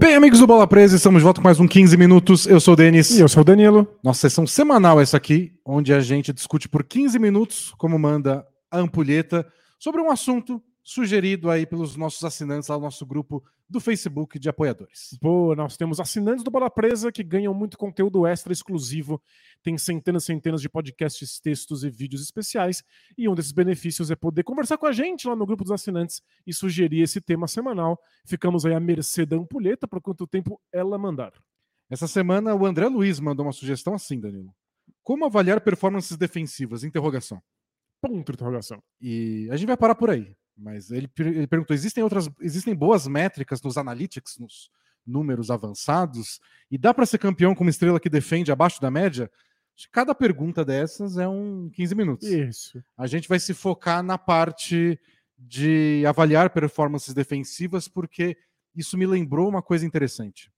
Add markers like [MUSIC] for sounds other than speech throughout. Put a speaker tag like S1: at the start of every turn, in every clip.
S1: Bem, amigos do Bola Presa, estamos de volta com mais um 15 minutos. Eu sou o Denis.
S2: E eu sou o Danilo.
S1: Nossa sessão semanal essa aqui, onde a gente discute por 15 minutos, como manda a ampulheta, sobre um assunto sugerido aí pelos nossos assinantes lá no nosso grupo do Facebook de apoiadores.
S2: Boa, nós temos assinantes do Bola Presa que ganham muito conteúdo extra exclusivo, tem centenas e centenas de podcasts, textos e vídeos especiais, e um desses benefícios é poder conversar com a gente lá no grupo dos assinantes e sugerir esse tema semanal. Ficamos aí à mercê da ampulheta por quanto tempo ela mandar.
S1: Essa semana o André Luiz mandou uma sugestão assim, Danilo. Como avaliar performances defensivas? Interrogação.
S2: Ponto de interrogação.
S1: E a gente vai parar por aí. Mas ele, ele perguntou: existem outras, existem boas métricas nos analytics, nos números avançados, e dá para ser campeão com uma estrela que defende abaixo da média? Cada pergunta dessas é um 15 minutos.
S2: Isso.
S1: A gente vai se focar na parte de avaliar performances defensivas, porque isso me lembrou uma coisa interessante.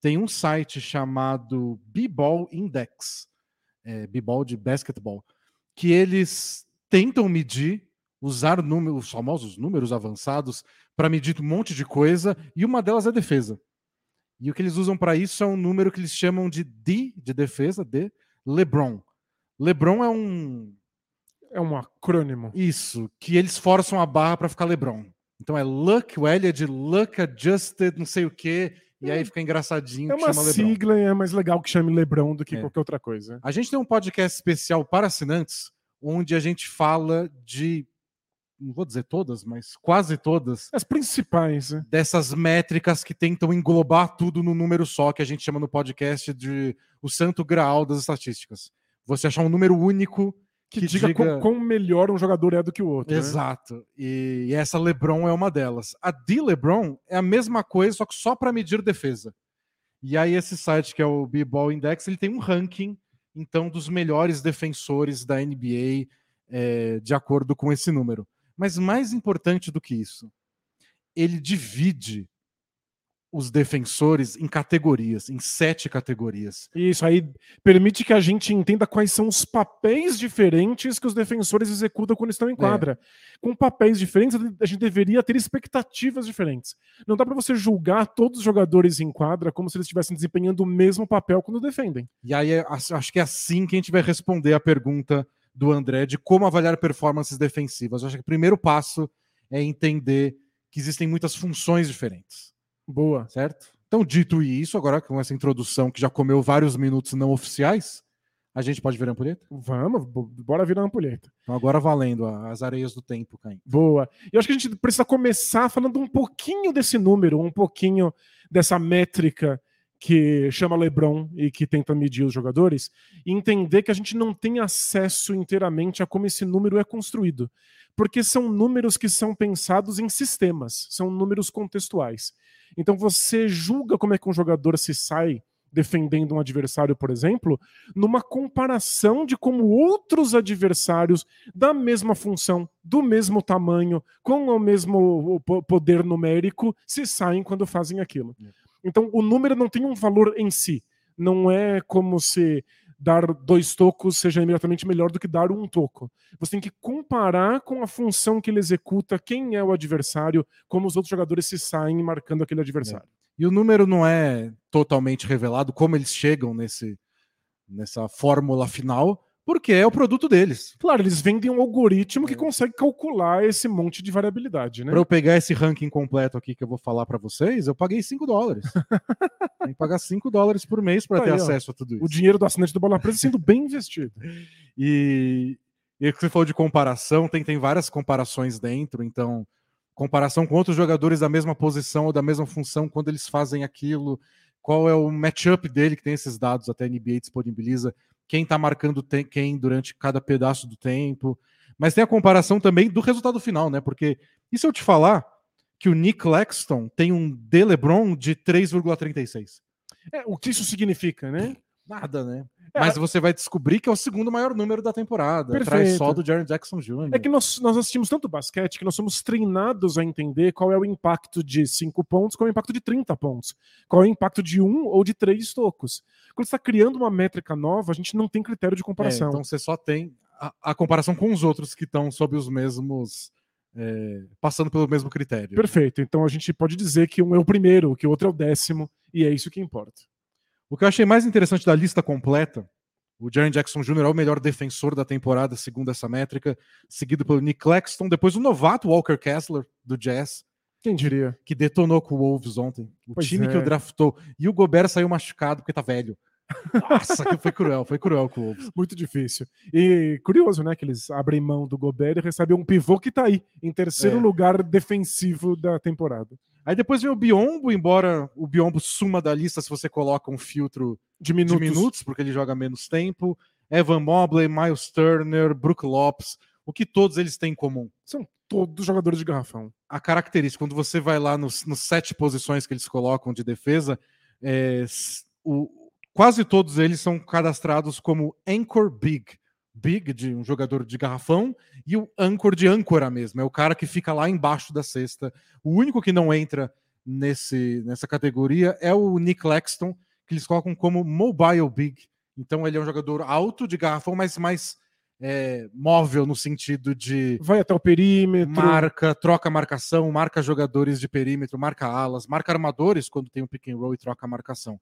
S1: Tem um site chamado B-Ball Index, é, B-Ball de basquetebol, que eles tentam medir usar números, os famosos números avançados para medir um monte de coisa, e uma delas é defesa. E o que eles usam para isso é um número que eles chamam de D, de defesa, de LeBron. LeBron é um.
S2: É um acrônimo.
S1: Isso, que eles forçam a barra para ficar LeBron. Então é Luck, o L é de Luck Adjusted, não sei o quê, e aí fica engraçadinho.
S2: É uma sigla e é mais legal que chame LeBron do que
S1: É.
S2: qualquer outra coisa.
S1: A gente tem um podcast especial para assinantes, onde a gente fala de, não vou dizer todas, mas quase todas,
S2: As principais, né?
S1: dessas métricas que tentam englobar tudo no número só, que a gente chama no podcast de o santo graal das estatísticas. Você achar um número único
S2: Que,
S1: que,
S2: diga, quão, quão melhor um jogador é do que o outro. né?
S1: Exato. E, e essa LeBron é uma delas. A de LeBron é a mesma coisa, só que só para medir defesa. E aí esse site que é o B-Ball Index, ele tem um ranking então dos melhores defensores da NBA é, de acordo com esse número. Mas mais importante do que isso, ele divide os defensores em categorias, em sete categorias.
S2: Isso aí permite que a gente entenda quais são os papéis diferentes que os defensores executam quando estão em quadra. Com papéis diferentes, a gente deveria ter expectativas diferentes. Não dá para você julgar todos os jogadores em quadra como se eles estivessem desempenhando o mesmo papel quando defendem.
S1: E aí é- acho acho que é assim que a gente vai responder a pergunta do André de como avaliar performances defensivas. Eu acho que o primeiro passo é entender que existem muitas funções diferentes,
S2: Boa.
S1: certo? Então, dito isso, agora com essa introdução que já comeu vários minutos não oficiais, a gente pode virar a ampulheta?
S2: Vamos, bo- bora virar uma ampulheta.
S1: Então, agora valendo a- as areias do tempo caindo.
S2: Boa. E eu acho que a gente precisa começar falando um pouquinho desse número, um pouquinho dessa métrica que chama LeBron e que tenta medir os jogadores, e entender que a gente não tem acesso inteiramente a como esse número é construído. Porque são números que são pensados em sistemas, são números contextuais. Então você julga como é que um jogador se sai defendendo um adversário, por exemplo, numa comparação de como outros adversários da mesma função, do mesmo tamanho, com o mesmo po- poder numérico, se saem quando fazem aquilo. Então, o número não tem um valor em si. Não é como se dar dois tocos seja imediatamente melhor do que dar um toco. Você tem que comparar com a função que ele executa, quem é o adversário, como os outros jogadores se saem marcando aquele adversário.
S1: E o número não é totalmente revelado como eles chegam nesse, nessa fórmula final, porque é o produto deles.
S2: Claro, eles vendem um algoritmo que
S1: É.
S2: consegue calcular esse monte de variabilidade, né?
S1: Para eu pegar esse ranking completo aqui que eu vou falar para vocês, eu paguei 5 dólares. [LAUGHS] Tem que pagar 5 dólares por mês para ter
S2: aí, ó.
S1: acesso a tudo isso.
S2: O dinheiro do assinante do Bola Presa sendo bem investido. [LAUGHS]
S1: E, e que você falou de comparação, tem, tem várias comparações dentro, então comparação com outros jogadores da mesma posição ou da mesma função quando eles fazem aquilo, qual é o matchup dele, que tem esses dados, até a NBA disponibiliza, quem tá marcando quem durante cada pedaço do tempo. Mas tem a comparação também do resultado final, né? Porque e se eu te falar que o Nick Claxton tem um D LeBron de 3,36?
S2: É, o que isso significa, né?
S1: Nada, né?
S2: É,
S1: Mas você vai descobrir que é o segundo maior número da temporada. Atrás
S2: Perfeito.
S1: só do Jaron Jackson Jr.
S2: É que nós, nós assistimos tanto basquete que nós somos treinados a entender qual é o impacto de 5 pontos, qual é o impacto de 30 pontos, qual é o impacto de um ou de três tocos. Quando você está criando uma métrica nova, a gente não tem critério de
S1: É,
S2: comparação.
S1: então você só tem a, a comparação com os outros que estão sob os mesmos é, passando pelo mesmo critério.
S2: Perfeito. Então a gente pode dizer que um é o primeiro, que o outro é o décimo, e é isso que importa.
S1: O que eu achei mais interessante da lista completa, o Jaren Jackson Jr. é o melhor defensor da temporada, segundo essa métrica, seguido pelo Nick Claxton, depois o novato Walker Kessler, do Jazz.
S2: Quem diria?
S1: Que detonou com o Wolves ontem. O
S2: Pois
S1: time
S2: é.
S1: que o draftou. E o Gobert saiu machucado porque tá velho. Nossa, que foi cruel, foi cruel com o Wolves.
S2: Muito difícil. E curioso, né? Que eles abrem mão do Gobert e recebem um pivô que tá aí, em terceiro
S1: É.
S2: lugar defensivo da temporada.
S1: Aí depois vem o Biombo, embora o Biombo suma da lista se você coloca um filtro
S2: De minutos.
S1: de minutos, porque ele joga menos tempo. Evan Mobley, Miles Turner, Brook Lopes, o que todos eles têm em comum?
S2: São todos jogadores de garrafão.
S1: A característica, quando você vai lá nos, nos sete posições que eles colocam de defesa, é, o- quase todos eles são cadastrados como Anchor Big. Big, de um jogador de garrafão, e o Anchor de âncora mesmo, é o cara que fica lá embaixo da cesta. O único que não entra nesse, nessa categoria é o Nick Claxton, que eles colocam como Mobile Big. Então ele é um jogador alto de garrafão, mas mais é, móvel no sentido de
S2: Vai até o perímetro.
S1: marca, troca marcação, marca jogadores de perímetro, marca alas, marca armadores quando tem um pick and roll e troca a marcação.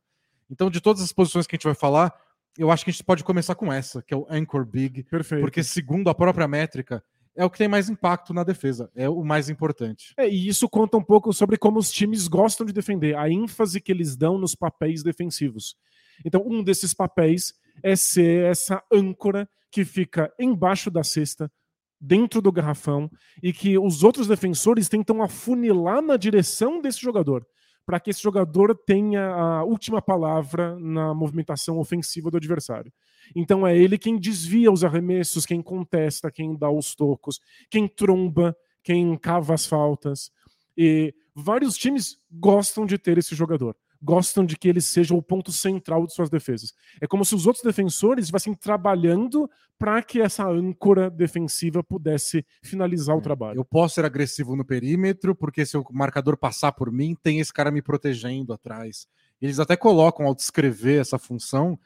S1: Então, de todas as posições que a gente vai falar, eu acho que a gente pode começar com essa, que é o anchor big,
S2: Perfeito.
S1: porque segundo a própria métrica, é o que tem mais impacto na defesa, é o mais importante.
S2: É, e isso conta um pouco sobre como os times gostam de defender, a ênfase que eles dão nos papéis defensivos. Então, um desses papéis é ser essa âncora que fica embaixo da cesta, dentro do garrafão, e que os outros defensores tentam afunilar na direção desse jogador, para que esse jogador tenha a última palavra na movimentação ofensiva do adversário. Então é ele quem desvia os arremessos, quem contesta, quem dá os tocos, quem tromba, quem cava as faltas. E vários times gostam de ter esse jogador. Gostam de que ele seja o ponto central de suas defesas. É como se os outros defensores estivessem trabalhando para que essa âncora defensiva pudesse finalizar o trabalho.
S1: Eu posso ser agressivo no perímetro, porque se o marcador passar por mim, tem esse cara me protegendo atrás. Eles até colocam ao descrever essa função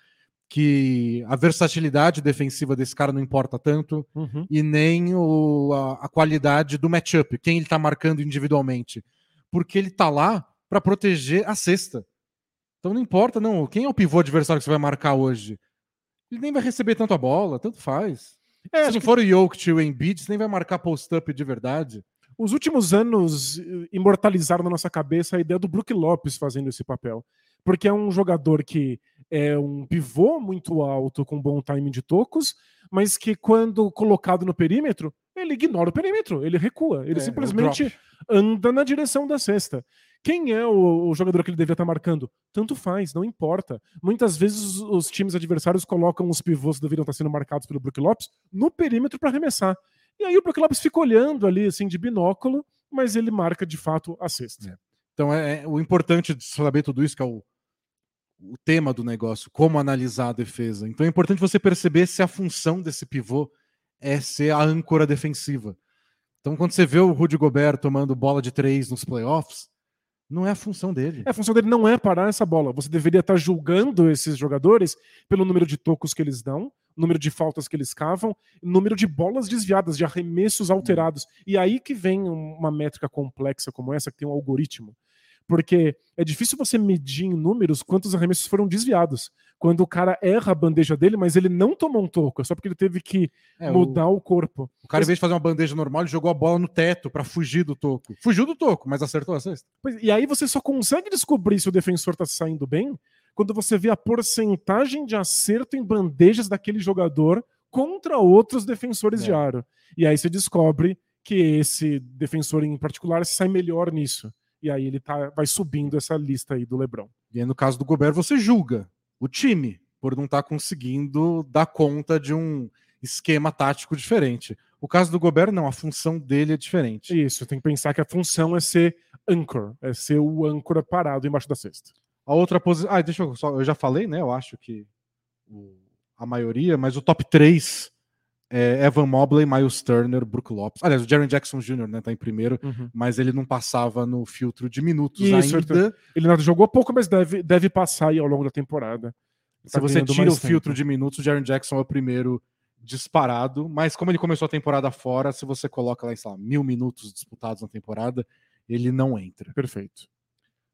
S1: que a versatilidade defensiva desse cara não importa tanto,
S2: Uhum.
S1: e nem o- a, a qualidade do matchup, quem ele tá marcando individualmente. Porque ele tá lá para proteger a cesta. Então não importa, não. Quem é o pivô adversário que você vai marcar hoje? Ele nem vai receber tanto a bola, tanto faz.
S2: É,
S1: Se não
S2: que
S1: for o Jokic e o Embiid, você nem vai marcar post-up de verdade.
S2: os últimos anos eh, imortalizaram na nossa cabeça a ideia do Brook Lopes fazendo esse papel. Porque é um jogador que é um pivô muito alto, com bom timing de tocos, mas que quando colocado no perímetro, ele ignora o perímetro, ele recua, ele
S1: É,
S2: simplesmente anda na direção da cesta. Quem é o, o jogador que ele deveria estar marcando? Tanto faz, não importa. Muitas vezes os, times adversários colocam os pivôs que deveriam estar sendo marcados pelo Brook Lopes no perímetro para arremessar. E aí o Brook Lopes fica olhando ali, assim, de binóculo, mas ele marca de fato a cesta.
S1: Então é, é o importante de saber tudo isso, que é o, o tema do negócio, como analisar a defesa. Então é importante você perceber se a função desse pivô é ser a âncora defensiva. Então quando você vê o Rudy Gobert tomando bola de três nos playoffs, não é a função dele.
S2: A função dele não é parar essa bola. Você deveria estar julgando esses jogadores pelo número de tocos que eles dão, número de faltas que eles cavam, número de bolas desviadas, de arremessos alterados. E aí que vem uma métrica complexa como essa, que tem um algoritmo. Porque é difícil você medir em números quantos arremessos foram desviados. Quando o cara erra a bandeja dele, mas ele não tomou um toco, é só porque ele teve que
S1: É, o,
S2: mudar o corpo.
S1: o cara, em vez de fazer uma bandeja normal, ele jogou a bola no teto para fugir do toco. Fugiu do toco, mas acertou a cesta.
S2: Pois- E aí você só consegue descobrir se o defensor tá saindo bem quando você vê a porcentagem de acerto em bandejas daquele jogador contra outros defensores
S1: É.
S2: de aro. E aí você descobre que esse defensor em particular sai melhor nisso. E aí ele tá, vai subindo essa lista aí do LeBron.
S1: E aí, no caso do Gobert, você julga o time por não estar conseguindo dar conta de um esquema tático diferente. O caso do Gobert, não, a função dele é diferente.
S2: Isso, tem que pensar que a função é ser anchor, é ser o âncora parado embaixo da cesta.
S1: A outra posição. Ah, deixa eu só. Eu já falei, né? Eu acho que o- a maioria, mas o top 3 é Evan Mobley, Miles Turner, Brook Lopes. Aliás, o Jaren Jackson Jr., né? Tá em primeiro, mas ele não passava no filtro de minutos
S2: Isso,
S1: ainda.
S2: Ele não jogou pouco, mas deve, deve passar aí ao longo da temporada.
S1: Se
S2: Tá
S1: você tira o
S2: mais
S1: filtro
S2: tempo.
S1: de minutos, o Jaren Jackson é o primeiro disparado, mas como ele começou a temporada fora, se você coloca lá, sei lá, mil minutos disputados na temporada, ele não entra.
S2: Perfeito.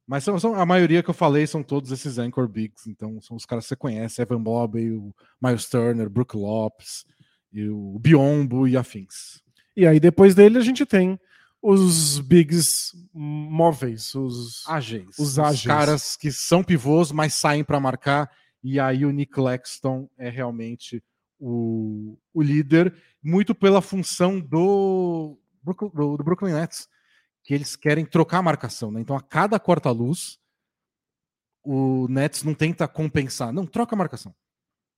S1: Mas são, são, a maioria que eu falei são todos esses anchor bigs, então são os caras que você conhece, Evan Bob, o Miles Turner, Brook Lopes, e o Biombo e afins.
S2: E aí depois dele a gente tem os bigs móveis, os
S1: ágeis,
S2: os, ágeis.
S1: os caras que são pivôs, mas saem para marcar, e aí o Nick Lexton é realmente o, o líder, muito pela função do, do, do Brooklyn Nets que eles querem trocar a marcação, né? Então, a cada corta-luz, o Nets não tenta compensar. Não, troca a marcação.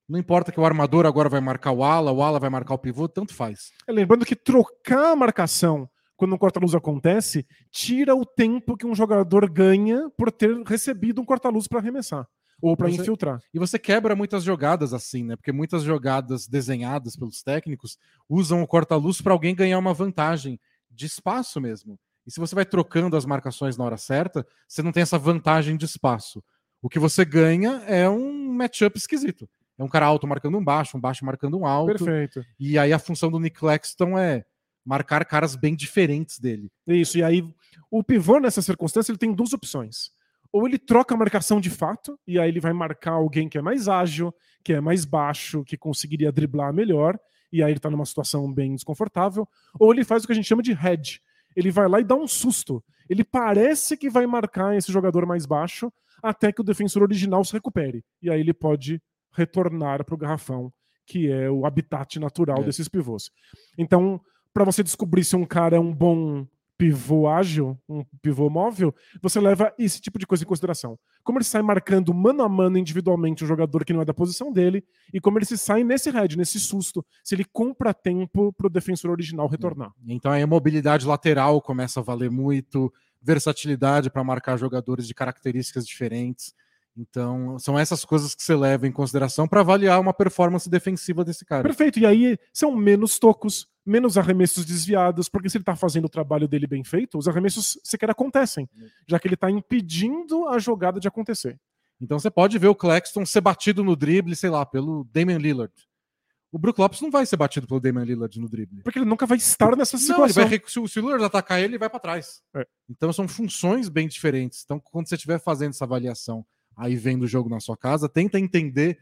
S1: Não importa que o armador agora vai marcar o ala, o ala vai marcar o pivô, tanto faz.
S2: É, lembrando que trocar a marcação quando um corta-luz acontece, tira o tempo que um jogador ganha por ter recebido um corta-luz para arremessar ou para infiltrar.
S1: E você quebra muitas jogadas assim, né? Porque muitas jogadas desenhadas pelos técnicos usam o corta-luz para alguém ganhar uma vantagem de espaço mesmo. E se você vai trocando as marcações na hora certa, você não tem essa vantagem de espaço. O que você ganha é um matchup esquisito. É um cara alto marcando um baixo, um baixo marcando um alto.
S2: Perfeito.
S1: E aí a função do Nick Claxton é marcar caras bem diferentes dele.
S2: Isso, e aí o pivô nessa circunstância ele tem duas opções. Ou ele troca a marcação de fato, e aí ele vai marcar alguém que é mais ágil, que é mais baixo, que conseguiria driblar melhor, e aí ele tá numa situação bem desconfortável. Ou ele faz o que a gente chama de head, ele vai lá e dá um susto. Ele parece que vai marcar esse jogador mais baixo até que o defensor original se recupere. E aí ele pode retornar para o garrafão, que é o habitat natural é. desses pivôs. Então, para você descobrir se um cara é um bom pivô ágil, um pivô móvel, você leva esse tipo de coisa em consideração. Como ele sai marcando mano a mano individualmente o jogador que não é da posição dele, e como ele se sai nesse head, nesse susto, se ele compra tempo para o defensor original retornar.
S1: Então a mobilidade lateral começa a valer muito, versatilidade para marcar jogadores de características diferentes. Então, são essas coisas que você leva em consideração para avaliar uma performance defensiva desse cara.
S2: Perfeito. E aí são menos tocos, menos arremessos desviados, porque se ele está fazendo o trabalho dele bem feito, os arremessos sequer acontecem, já que ele está impedindo a jogada de acontecer.
S1: Então você pode ver o Claxton ser batido no drible, sei lá, pelo Damian Lillard. O Brook Lopes não vai ser batido pelo Damian Lillard no drible.
S2: Porque ele nunca vai estar nessa situação.
S1: Não, vai, se, o Lillard atacar ele, ele vai para trás. É. Então são funções bem diferentes. Então quando você estiver fazendo essa avaliação aí vendo o jogo na sua casa, tenta entender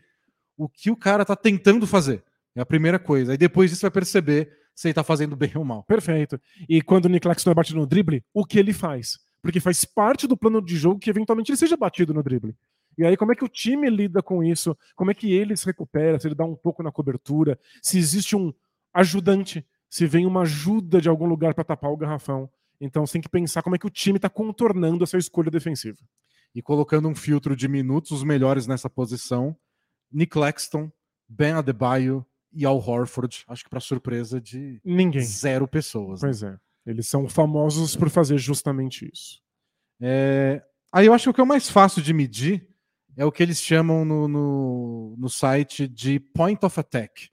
S1: o que o cara tá tentando fazer. É a primeira coisa. Aí depois disso vai perceber se ele tá fazendo bem ou mal.
S2: Perfeito. E quando o Nick Claxton é batido no drible, o que ele faz? Porque faz parte do plano de jogo que eventualmente ele seja batido no drible. E aí, como é que o time lida com isso? Como é que ele se recupera? Se ele dá um pouco na cobertura? Se existe um ajudante? Se vem uma ajuda de algum lugar para tapar o garrafão? Então, você tem que pensar como é que o time está contornando essa escolha defensiva
S1: e colocando um filtro de minutos, os melhores nessa posição, Nick Claxton, Ben Adebayo e Al Horford, acho que para surpresa de
S2: ninguém,
S1: zero pessoas.
S2: Né? Pois né? é, eles são famosos por fazer justamente isso.
S1: É... Aí eu acho que o que é mais fácil de medir é o que eles chamam no, no, no site de point of attack,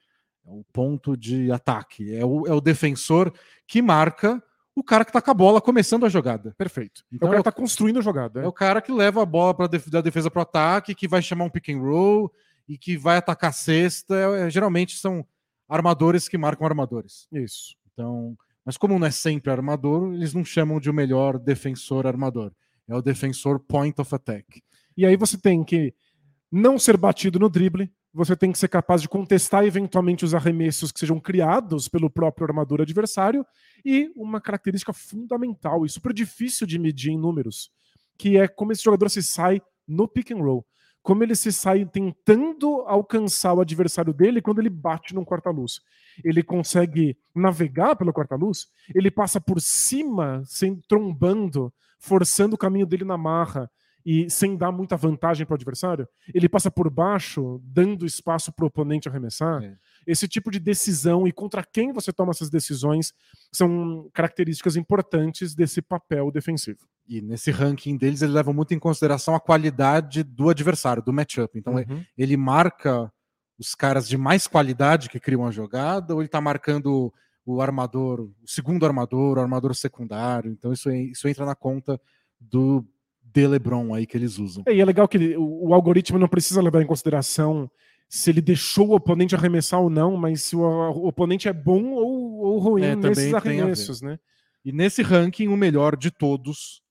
S1: é o ponto de ataque. É o, é o defensor que marca o cara que tá com a bola começando a jogada.
S2: Perfeito. Então, é o cara que tá construindo a jogada.
S1: É, é o cara que leva a bola para def da defesa pro ataque, que vai chamar um pick and roll e que vai atacar a cesta. É, é, geralmente são armadores que marcam armadores.
S2: Isso.
S1: Então, mas como não é sempre armador, eles não chamam de o melhor defensor armador. É o defensor point of attack.
S2: E aí você tem que não ser batido no drible, você tem que ser capaz de contestar eventualmente os arremessos que sejam criados pelo próprio armador adversário e uma característica fundamental e super difícil de medir em números, que é como esse jogador se sai no pick and roll. Como ele se sai tentando alcançar o adversário dele quando ele bate num quarta-luz. Ele consegue navegar pelo quarta-luz, ele passa por cima, sem trombando, forçando o caminho dele na marra, e sem dar muita vantagem para o adversário, ele passa por baixo, dando espaço para o oponente arremessar. É. Esse tipo de decisão e contra quem você toma essas decisões são características importantes desse papel defensivo.
S1: E nesse ranking deles, ele leva muito em consideração a qualidade do adversário, do matchup. Então, uhum. ele marca os caras de mais qualidade que criam a jogada, ou ele está marcando o armador, o segundo armador, o armador secundário. Então, isso, isso entra na conta do de LeBron aí que eles usam.
S2: É, e é legal que o, o, algoritmo não precisa levar em consideração se ele deixou o oponente arremessar ou não, mas se o, o oponente é bom ou, ou ruim
S1: É,
S2: nesses arremessos, né?
S1: E nesse ranking, o melhor de todos,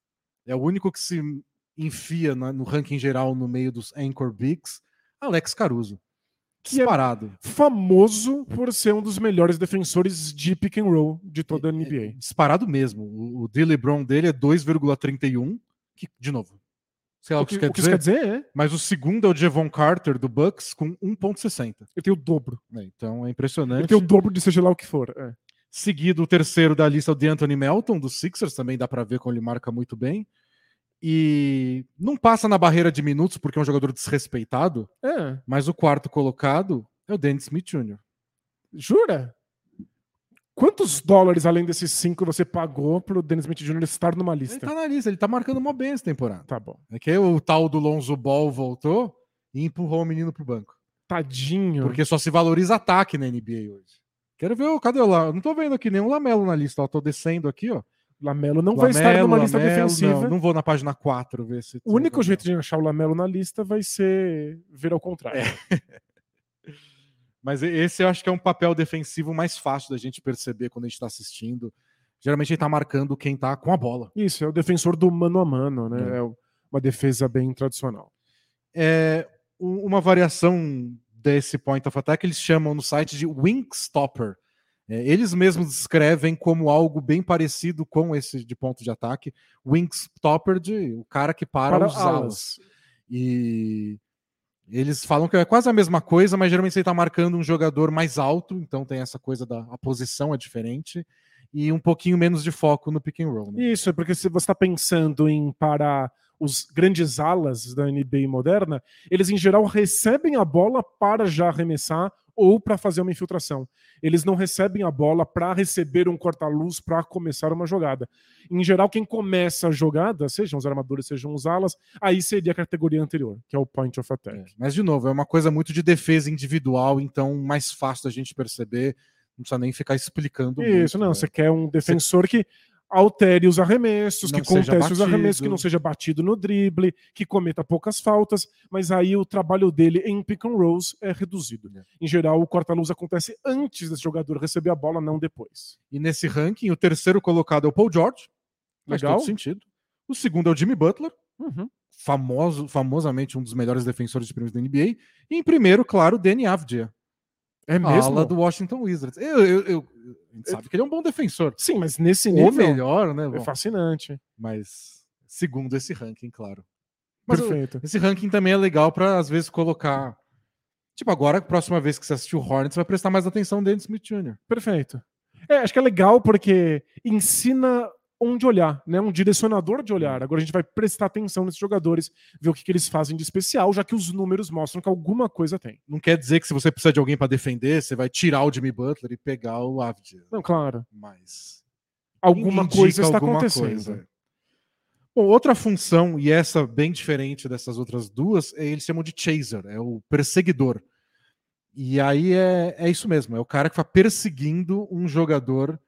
S1: é o único que se enfia na- no ranking geral no meio dos Anchor Bigs, Alex Caruso.
S2: Que é-
S1: Disparado.
S2: Famoso por ser um dos melhores defensores de pick and roll de toda a NBA.
S1: Disparado mesmo. O, o D. LeBron dele é 2,31. Que, de novo. Sei lá o que, isso quer
S2: o que isso
S1: dizer.
S2: quer dizer é,
S1: Mas o segundo é o Devon Carter do Bucks com 1,60.
S2: ele tem o dobro.
S1: né? Então é
S2: Ele
S1: impressionante.
S2: tem o dobro de seja lá o que for. é.
S1: Seguido, o terceiro da lista é o de Anthony Melton, dos Sixers, também dá pra ver como ele marca muito bem. E não passa na barreira de minutos porque é um jogador desrespeitado,
S2: É,
S1: mas o quarto colocado é o Dennis Smith Jr.
S2: jura? Quantos dólares além desses cinco você pagou pro Dennis Smith Jr. estar numa
S1: Ele
S2: lista?
S1: tá na lista, ele tá marcando mó bem essa temporada.
S2: Tá bom.
S1: É que o tal do Lonzo Ball voltou e empurrou o menino pro banco.
S2: Tadinho.
S1: Porque só se valoriza ataque na NBA hoje. Quero ver, o- cadê o lá? Não tô vendo aqui nenhum Lamelo na lista, ó. Tô descendo aqui, ó.
S2: Lamelo não vai estar numa lista
S1: Lamelo,
S2: defensiva.
S1: Não, não vou na página 4 ver se.
S2: O único jeito de achar o Lamelo na lista vai ser ver ao contrário.
S1: É. Mas esse eu acho que é um papel defensivo mais fácil da gente perceber quando a gente tá assistindo. Geralmente ele tá marcando quem tá com a bola.
S2: Isso, é o defensor do mano a mano, né?
S1: É.
S2: É uma defesa bem tradicional.
S1: É uma variação desse point of attack eles chamam no site de wing stopper. É, eles mesmos descrevem como algo bem parecido com esse de ponto de ataque. Wing stopper de o cara que para,
S2: Para
S1: os
S2: alas.
S1: alas. E eles falam que é quase a mesma coisa, mas geralmente você está marcando um jogador mais alto, então tem essa coisa da a posição é diferente e um pouquinho menos de foco no pick and roll. né?
S2: Isso, é porque se você está pensando em parar os grandes alas da NBA moderna, eles em geral recebem a bola para já arremessar ou para fazer uma infiltração. Eles não recebem a bola para receber um corta-luz para começar uma jogada. Em geral, quem começa a jogada, sejam os armadores, sejam os alas, aí seria a categoria anterior, que é o point of attack.
S1: É, Mas, de novo, é uma coisa muito de defesa individual, então mais fácil da gente perceber. Não precisa nem ficar explicando.
S2: Isso,
S1: muito,
S2: não.
S1: né?
S2: Você quer um defensor que altere os arremessos,
S1: Não
S2: que conteste os arremessos, que não seja batido no drible, que cometa poucas faltas, mas aí o trabalho dele em pick and rolls é reduzido.
S1: É.
S2: Em geral, o corta-luz acontece antes desse jogador receber a bola, não depois.
S1: E nesse ranking, o terceiro colocado é o Paul George. Faz
S2: Legal.
S1: todo sentido. O segundo é o Jimmy Butler,
S2: Uhum.
S1: famoso, famosamente um dos melhores defensores de prêmios da NBA. E em primeiro, claro, o Danny Avdia,
S2: É
S1: a
S2: mesmo?
S1: ala do Washington Wizards. Eu, eu, eu- a gente sabe que ele é um bom defensor.
S2: Sim, mas nesse
S1: Ou
S2: nível
S1: melhor, né?
S2: é
S1: Bom,
S2: fascinante.
S1: mas segundo esse ranking, claro. Mas
S2: Perfeito.
S1: esse ranking também é legal para às vezes colocar. Tipo, agora, a próxima vez que você assistir o Hornets, vai prestar mais atenção no Dennis Smith Jr.
S2: Perfeito. É, acho que é legal porque ensina onde olhar, né? Um direcionador de olhar. Agora a gente vai prestar atenção nesses jogadores, ver o que, que eles fazem de especial, já que os números mostram que alguma coisa tem.
S1: Não quer dizer que se você precisa de alguém para defender, você vai tirar o Jimmy Butler e pegar o Avdia.
S2: Não, claro.
S1: Mas
S2: Alguma coisa está
S1: alguma
S2: acontecendo.
S1: coisa. Bom, outra função, e essa bem diferente dessas outras duas, é, eles chamam de chaser, é o perseguidor. E aí é, é isso mesmo, é o cara que vai perseguindo um jogador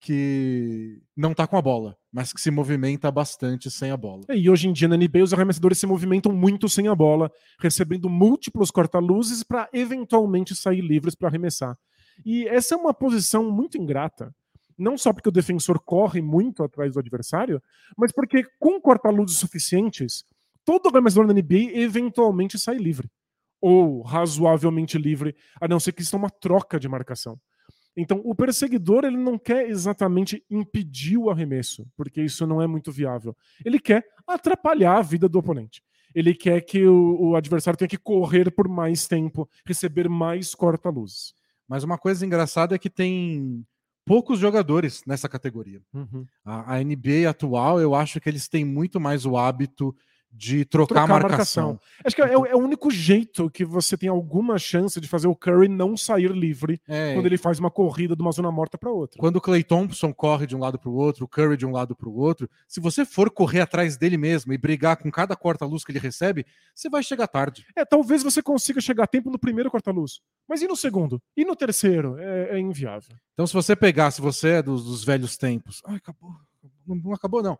S1: que não tá com a bola, mas que se movimenta bastante sem a bola.
S2: E hoje em dia na NBA os arremessadores se movimentam muito sem a bola, recebendo múltiplos corta-luzes para eventualmente sair livres para arremessar. E essa é uma posição muito ingrata. Não só porque o defensor corre muito atrás do adversário, mas porque com corta-luzes suficientes, todo arremessador na NBA eventualmente sai livre. Ou razoavelmente livre, a não ser que isso é uma troca de marcação. Então, o perseguidor ele não quer exatamente impedir o arremesso, porque isso não é muito viável. Ele quer atrapalhar a vida do oponente. Ele quer que o, o adversário tenha que correr por mais tempo, receber mais corta-luzes.
S1: Mas uma coisa engraçada é que tem poucos jogadores nessa categoria. A, a NBA atual, eu acho que eles têm muito mais o hábito de trocar,
S2: Trocar
S1: a marcação.
S2: Acho que é, é o único jeito que você tem alguma chance de fazer o Curry não sair livre
S1: É,
S2: quando ele faz uma corrida de uma zona morta para outra.
S1: Quando o Clay Thompson corre de um lado para o outro, o Curry de um lado para o outro, se você for correr atrás dele mesmo e brigar com cada corta-luz que ele recebe, você vai chegar tarde.
S2: É, talvez você consiga chegar a tempo no primeiro corta-luz, mas e no segundo? E no terceiro? É, é inviável.
S1: Então, se você pegar, se você é dos, dos velhos tempos, ai, acabou, não, não acabou não.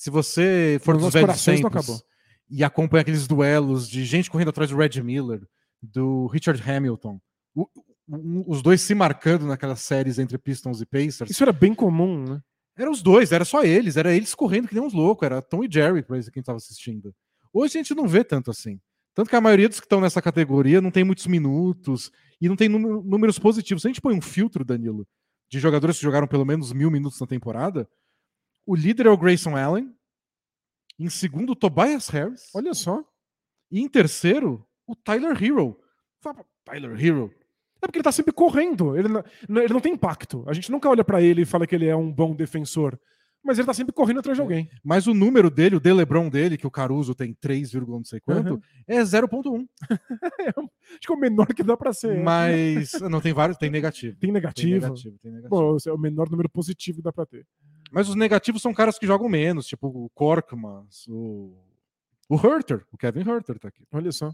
S1: Se você for
S2: Nos
S1: dos velhos tempos
S2: acabou.
S1: e acompanha aqueles duelos de gente correndo atrás do Red Miller, do Richard Hamilton. O- o- os dois se marcando naquelas séries entre Pistons e Pacers.
S2: Isso era bem comum, né?
S1: Era os dois, era só eles, era eles correndo que nem uns loucos, era Tom e Jerry pra quem tava assistindo. Hoje a gente não vê tanto assim. Tanto que a maioria dos que estão nessa categoria não tem muitos minutos e não tem número- números positivos. Se a gente põe um filtro, Danilo, de jogadores que jogaram pelo menos mil minutos na temporada, o líder é o Grayson Allen, em segundo, o Tobias Harris,
S2: Olha só.
S1: e em terceiro, o Tyler Hero. Fala, Tyler Hero.
S2: É porque ele tá sempre correndo. Ele não, ele não tem impacto. A gente nunca olha pra ele e fala que ele é um bom defensor. Mas ele tá sempre correndo atrás de alguém.
S1: Mas o número dele, o DeLebron dele, que o Caruso tem 3, não sei quanto,
S2: Uhum.
S1: é 0.1. [LAUGHS]
S2: Acho que é o menor que dá pra ser.
S1: Mas não tem vários, tem negativo.
S2: Tem
S1: Tem
S2: negativo.
S1: negativo, tem negativo.
S2: Esse é o menor número positivo que dá pra ter.
S1: Mas os negativos são caras que jogam menos, tipo o Korkmaz, o o Herter, o Kevin Herter tá aqui.
S2: Olha só.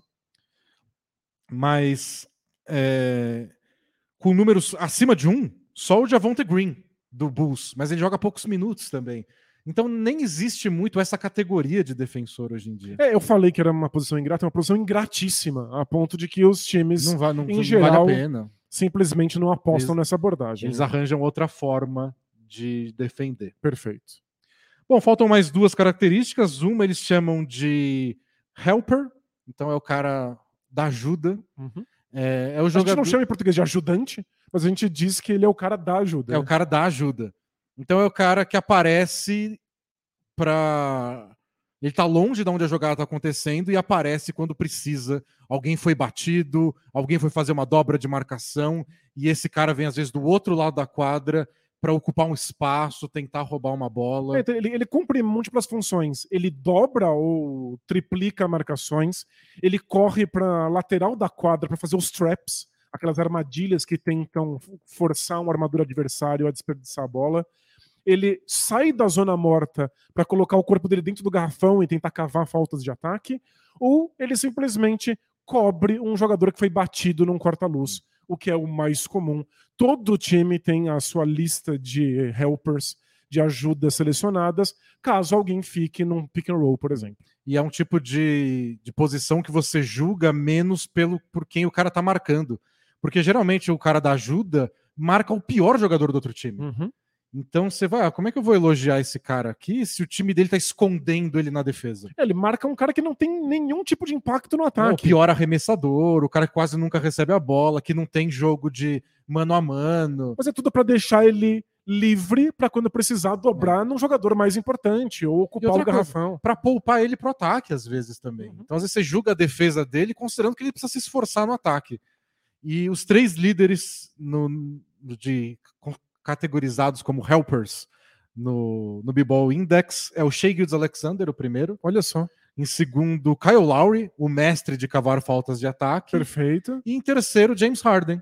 S1: Mas é, com números acima de um, só o Javonte Green do Bulls, mas ele joga poucos minutos também. Então nem existe muito essa categoria de defensor hoje em dia.
S2: É, eu falei que era uma posição ingrata, é uma posição ingratíssima, a ponto de que os times
S1: Não, vai, não,
S2: em
S1: não
S2: geral,
S1: vale a pena.
S2: simplesmente não apostam
S1: Eles-
S2: nessa abordagem.
S1: Eles arranjam outra forma de defender.
S2: Perfeito.
S1: Bom, faltam mais duas características. Uma eles chamam de helper, então é o cara da ajuda.
S2: Uhum.
S1: É, é o
S2: A gente
S1: jogador,
S2: não chama em português de ajudante, mas a gente diz que ele é o cara da ajuda.
S1: é o
S2: né?
S1: cara da ajuda. Então é o cara que aparece para ele tá longe de onde a jogada tá acontecendo e aparece quando precisa. Alguém foi batido, alguém foi fazer uma dobra de marcação e esse cara vem às vezes do outro lado da quadra para ocupar um espaço, tentar roubar uma bola.
S2: É, então, ele, ele cumpre múltiplas funções. Ele dobra ou triplica marcações. Ele corre para lateral da quadra para fazer os traps, aquelas armadilhas que tentam forçar um armadura adversário a desperdiçar a bola. Ele sai da zona morta para colocar o corpo dele dentro do garrafão e tentar cavar faltas de ataque. Ou ele simplesmente cobre um jogador que foi batido num corta-luz, o que é o mais comum. Todo time tem a sua lista de helpers de ajudas selecionadas, caso alguém fique num pick and roll, por exemplo.
S1: E é um tipo de, de posição que você julga menos pelo por quem o cara tá marcando. Porque geralmente o cara da ajuda marca o pior jogador do outro time.
S2: Uhum.
S1: Então você vai, ah, como é que eu vou elogiar esse cara aqui se o time dele tá escondendo ele na defesa?
S2: Ele marca um cara que não tem nenhum tipo de impacto no
S1: É o
S2: ataque.
S1: pior arremessador, o cara que quase nunca recebe a bola, que não tem jogo de mano a mano.
S2: Mas é tudo para deixar ele livre para quando precisar dobrar num jogador mais importante ou ocupar o garrafão.
S1: Pra poupar ele pro ataque, às vezes também.
S2: Uhum.
S1: Então, às vezes, você julga a defesa dele considerando que ele precisa se esforçar no ataque. E os três líderes no, de categorizados como helpers no, no B-Ball Index é o Shea Gildes Alexander, o primeiro.
S2: Olha só.
S1: Em segundo, Kyle Lowry, o mestre de cavar faltas de ataque.
S2: Perfeito.
S1: E em terceiro, James Harden,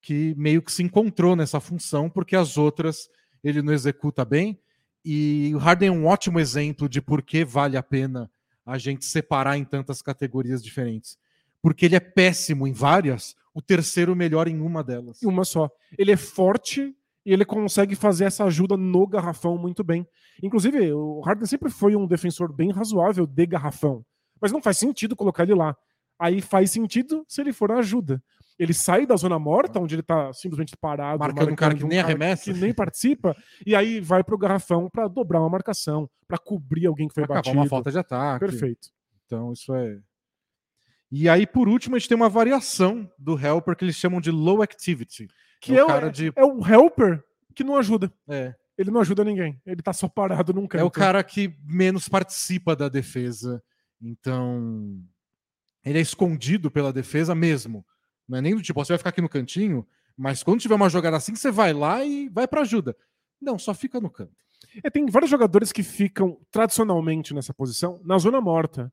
S1: que meio que se encontrou nessa função, porque as outras ele não executa bem. E o Harden é um ótimo exemplo de por que vale a pena a gente separar em tantas categorias diferentes. Porque ele é péssimo em várias, o terceiro melhor em uma delas.
S2: Uma só. Ele é forte e ele consegue fazer essa ajuda no garrafão muito bem. Inclusive, o Harden sempre foi um defensor bem razoável de garrafão. Mas não faz sentido colocar ele lá. Aí faz sentido se ele for a ajuda. Ele sai da zona morta, onde ele tá simplesmente parado,
S1: Marcando um cara que nem arremessa.
S2: que nem participa, e aí vai pro garrafão para dobrar uma marcação, para cobrir alguém que foi
S1: Pra cavar
S2: batido.
S1: uma falta de ataque.
S2: Perfeito.
S1: Então, isso é. E aí, por último, a gente tem uma variação do helper que eles chamam de low activity.
S2: Que
S1: É
S2: é,
S1: de-
S2: é o helper que não ajuda.
S1: É,
S2: Ele não ajuda ninguém. Ele tá só parado num canto.
S1: É o cara que menos participa da defesa. Então, ele é escondido pela defesa mesmo. Não é nem do tipo, você vai ficar aqui no cantinho, mas quando tiver uma jogada assim, você vai lá e vai para ajuda. Não, só fica no canto.
S2: É, tem vários jogadores que ficam tradicionalmente nessa posição na zona morta.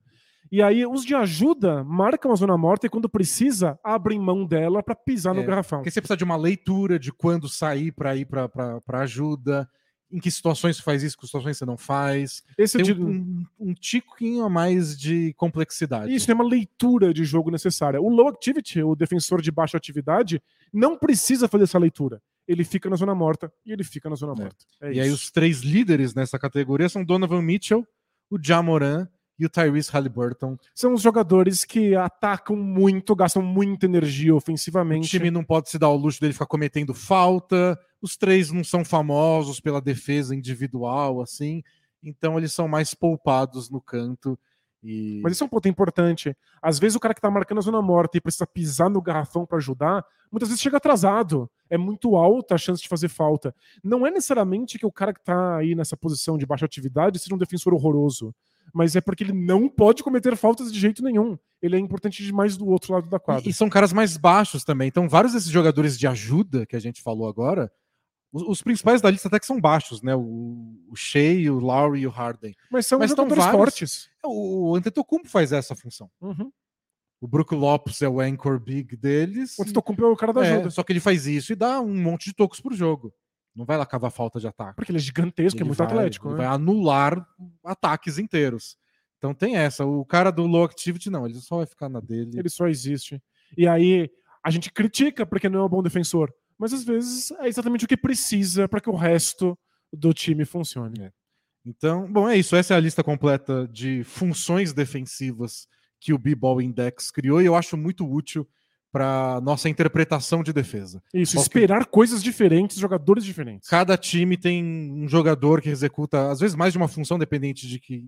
S2: E aí os de ajuda marcam a zona morta e quando precisa abrem mão dela para pisar no
S1: É,
S2: garrafão.
S1: Porque você precisa de uma leitura de quando sair para ir para ajuda, em que situações você faz isso, que situações você não faz.
S2: Esse
S1: Tem
S2: de-
S1: um, um, um tiquinho a mais de complexidade.
S2: Isso tem uma leitura de jogo necessária. O low activity, o defensor de baixa atividade, não precisa fazer essa leitura. Ele fica na zona morta e ele fica na zona
S1: É.
S2: morta. É
S1: E aí
S2: isso.
S1: os três líderes nessa categoria são Donovan Mitchell, o Jamoran e o Tyrese Halliburton.
S2: São os jogadores que atacam muito, gastam muita energia
S1: O
S2: ofensivamente.
S1: time não pode se dar o luxo dele ficar cometendo falta. Os três não são famosos pela defesa individual, assim. Então eles são mais poupados no canto. E...
S2: Mas isso é um ponto importante. Às vezes o cara que tá marcando a zona morta e precisa pisar no garrafão para ajudar, muitas vezes chega atrasado. É muito alta a chance de fazer falta. Não é necessariamente que o cara que tá aí nessa posição de baixa atividade seja um defensor horroroso. Mas é porque ele não pode cometer faltas de jeito nenhum. Ele é importante demais do outro lado da quadra.
S1: E, e são caras mais baixos também. Então, vários desses jogadores de ajuda que a gente falou agora, os, os principais da lista até que são baixos, né? O, o Shea, o Lowry e o Harden.
S2: Mas são
S1: Mas
S2: jogadores
S1: vários.
S2: fortes.
S1: O, o Antetokounmpo faz essa função.
S2: Uhum.
S1: O Brook Lopes é o anchor big deles.
S2: O Antetokounmpo é o cara da
S1: É,
S2: ajuda.
S1: só que ele faz isso e dá um monte de tocos por jogo. Não vai lá cavar falta de ataque.
S2: Porque ele é gigantesco, é
S1: Ele
S2: muito
S1: vai-
S2: atlético.
S1: ele
S2: né?
S1: vai anular ataques inteiros. Então tem essa. O cara do low activity, não, ele só vai ficar na dele.
S2: Ele só existe. E aí a gente critica porque não é um bom defensor. Mas às vezes é exatamente o que precisa para que o resto do time funcione.
S1: Então, bom, é isso. Essa é a lista completa de funções defensivas que o B-Ball Index criou e eu acho muito útil para nossa interpretação de defesa.
S2: Isso,
S1: Qual que-
S2: esperar coisas diferentes, jogadores diferentes.
S1: Cada time tem um jogador que executa, às vezes, mais de uma função, dependente de que,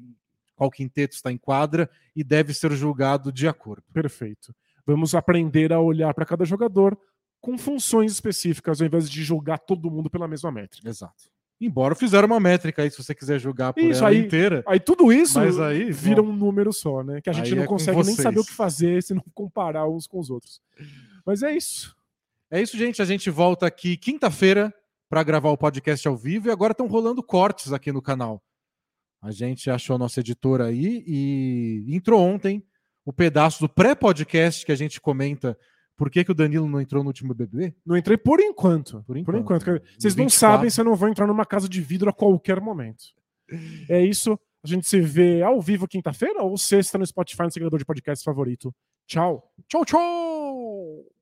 S1: qual quinteto está em quadra, e deve ser julgado de acordo.
S2: Perfeito. Vamos aprender a olhar para cada jogador com funções específicas, ao invés de julgar todo mundo pela mesma métrica.
S1: Exato. Embora fizeram uma métrica aí, se você quiser julgar por
S2: Isso
S1: ela
S2: aí,
S1: inteira.
S2: Aí tudo isso
S1: aí,
S2: vira
S1: bom.
S2: um número só, né? Que a gente não
S1: é
S2: consegue nem saber o que fazer se não comparar uns com os outros. Mas é isso.
S1: É isso, gente. A gente volta aqui quinta-feira para gravar o podcast ao vivo e agora estão rolando cortes aqui no canal. A gente achou a nossa editora aí e entrou ontem o pedaço do pré-podcast que a gente comenta por que, que o Danilo não entrou no último BBB.
S2: Não entrei por enquanto.
S1: Por
S2: Por
S1: enquanto.
S2: enquanto. Vocês
S1: No
S2: não
S1: 24.
S2: sabem se eu não vou entrar numa casa de vidro a qualquer momento. [LAUGHS] É isso. A gente se vê ao vivo quinta-feira ou sexta no Spotify, no seguidor de podcast favorito. Tchau.
S1: Tchau, tchau!